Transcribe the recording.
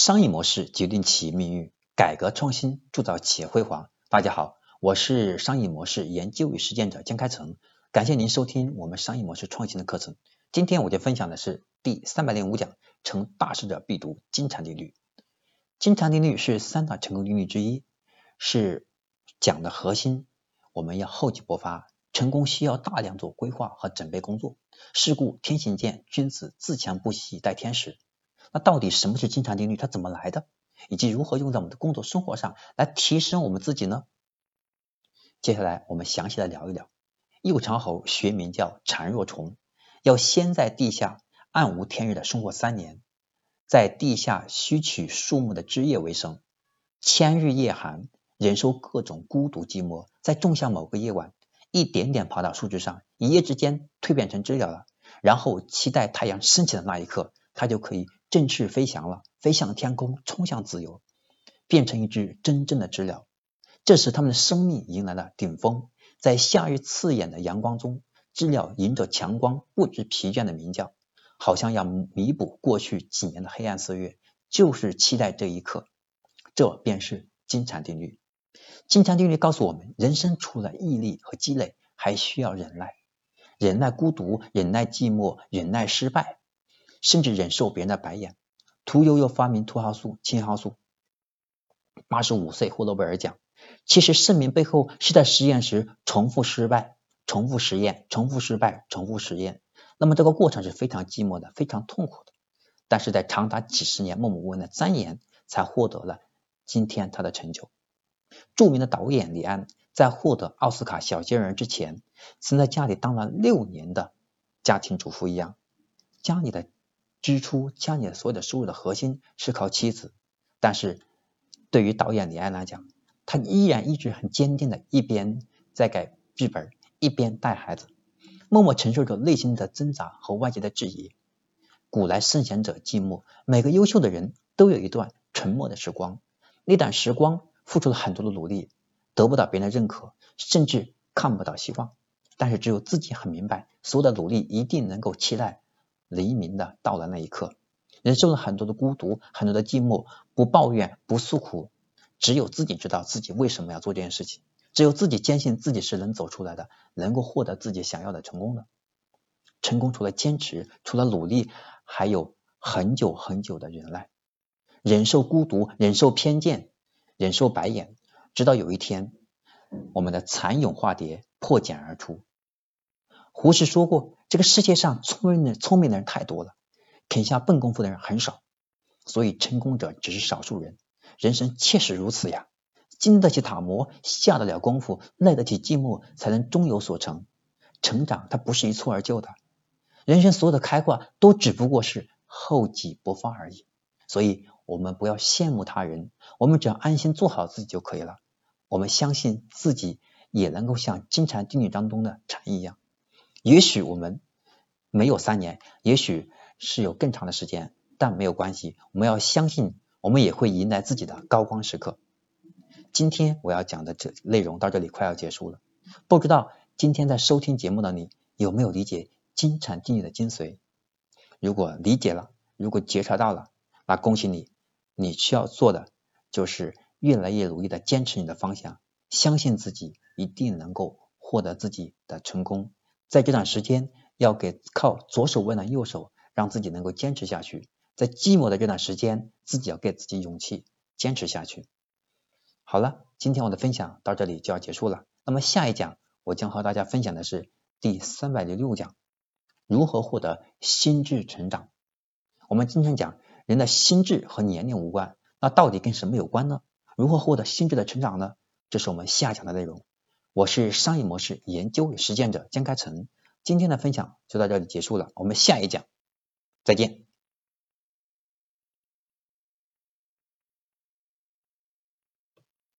商业模式决定企业命运，改革创新铸造企业辉煌。大家好，我是商业模式研究与实践者江开成，感谢您收听我们商业模式创新的课程。今天我就分享的是第三百零五讲：成大事者必读金蝉定律。金蝉定律是三大成功定律之一，是讲的核心。我们要厚积薄发，成功需要大量做规划和准备工作。是故天行健，君子自强不息，待天时。那到底什么是金蝉定律？它怎么来的？以及如何用在我们的工作生活上来提升我们自己呢？接下来我们详细的聊一聊。幼长猴学名叫蝉若虫，要先在地下暗无天日的生活三年，在地下吸取树木的枝叶为生，千日夜寒，忍受各种孤独寂寞，在仲夏某个夜晚，一点点爬到树枝上，一夜之间蜕变成知了了，然后期待太阳升起的那一刻，它就可以。振翅飞翔了，飞向天空，冲向自由，变成一只真正的知了。这时，他们的生命迎来了顶峰。在夏日刺眼的阳光中，知了迎着强光，不知疲倦的鸣叫，好像要弥补过去几年的黑暗岁月，就是期待这一刻。这便是金蝉定律。金蝉定律告诉我们，人生除了毅力和积累，还需要忍耐，忍耐孤独，忍耐寂寞，忍耐失败。甚至忍受别人的白眼。屠呦呦发明图号素、青蒿素，八十五岁获诺贝尔奖。其实盛名背后是在实验时重复失败、重复实验、重复失败、重复实验。那么这个过程是非常寂寞的、非常痛苦的。但是在长达几十年默默无闻的钻研，才获得了今天他的成就。著名的导演李安在获得奥斯卡小金人之前，曾在家里当了六年的家庭主妇一样，家里的。支出家里所有的收入的核心是靠妻子，但是对于导演李安来讲，他依然一直很坚定的，一边在改剧本，一边带孩子，默默承受着内心的挣扎和外界的质疑。古来圣贤者寂寞，每个优秀的人都有一段沉默的时光，那段时光付出了很多的努力，得不到别人的认可，甚至看不到希望，但是只有自己很明白，所有的努力一定能够期待。黎明的到来那一刻，忍受了很多的孤独，很多的寂寞，不抱怨，不诉苦，只有自己知道自己为什么要做这件事情，只有自己坚信自己是能走出来的，能够获得自己想要的成功的。成功除了坚持，除了努力，还有很久很久的忍耐，忍受孤独，忍受偏见，忍受白眼，直到有一天，我们的蚕蛹化蝶破茧而出。胡适说过。这个世界上聪明的聪明的人太多了，肯下笨功夫的人很少，所以成功者只是少数人。人生确实如此呀，经得起打磨，下得了功夫，耐得起寂寞，才能终有所成。成长它不是一蹴而就的，人生所有的开挂都只不过是厚积薄发而已。所以，我们不要羡慕他人，我们只要安心做好自己就可以了。我们相信自己也能够像金蝉定律当中的蝉一样。也许我们没有三年，也许是有更长的时间，但没有关系。我们要相信，我们也会迎来自己的高光时刻。今天我要讲的这内容到这里快要结束了，不知道今天在收听节目的你有没有理解金蝉定律的精髓？如果理解了，如果觉察到了，那恭喜你，你需要做的就是越来越努力的坚持你的方向，相信自己一定能够获得自己的成功。在这段时间，要给靠左手温暖右手，让自己能够坚持下去。在寂寞的这段时间，自己要给自己勇气，坚持下去。好了，今天我的分享到这里就要结束了。那么下一讲，我将和大家分享的是第三百零六讲：如何获得心智成长。我们经常讲，人的心智和年龄无关，那到底跟什么有关呢？如何获得心智的成长呢？这是我们下讲的内容。我是商业模式研究与实践者江开成，今天的分享就到这里结束了，我们下一讲再见。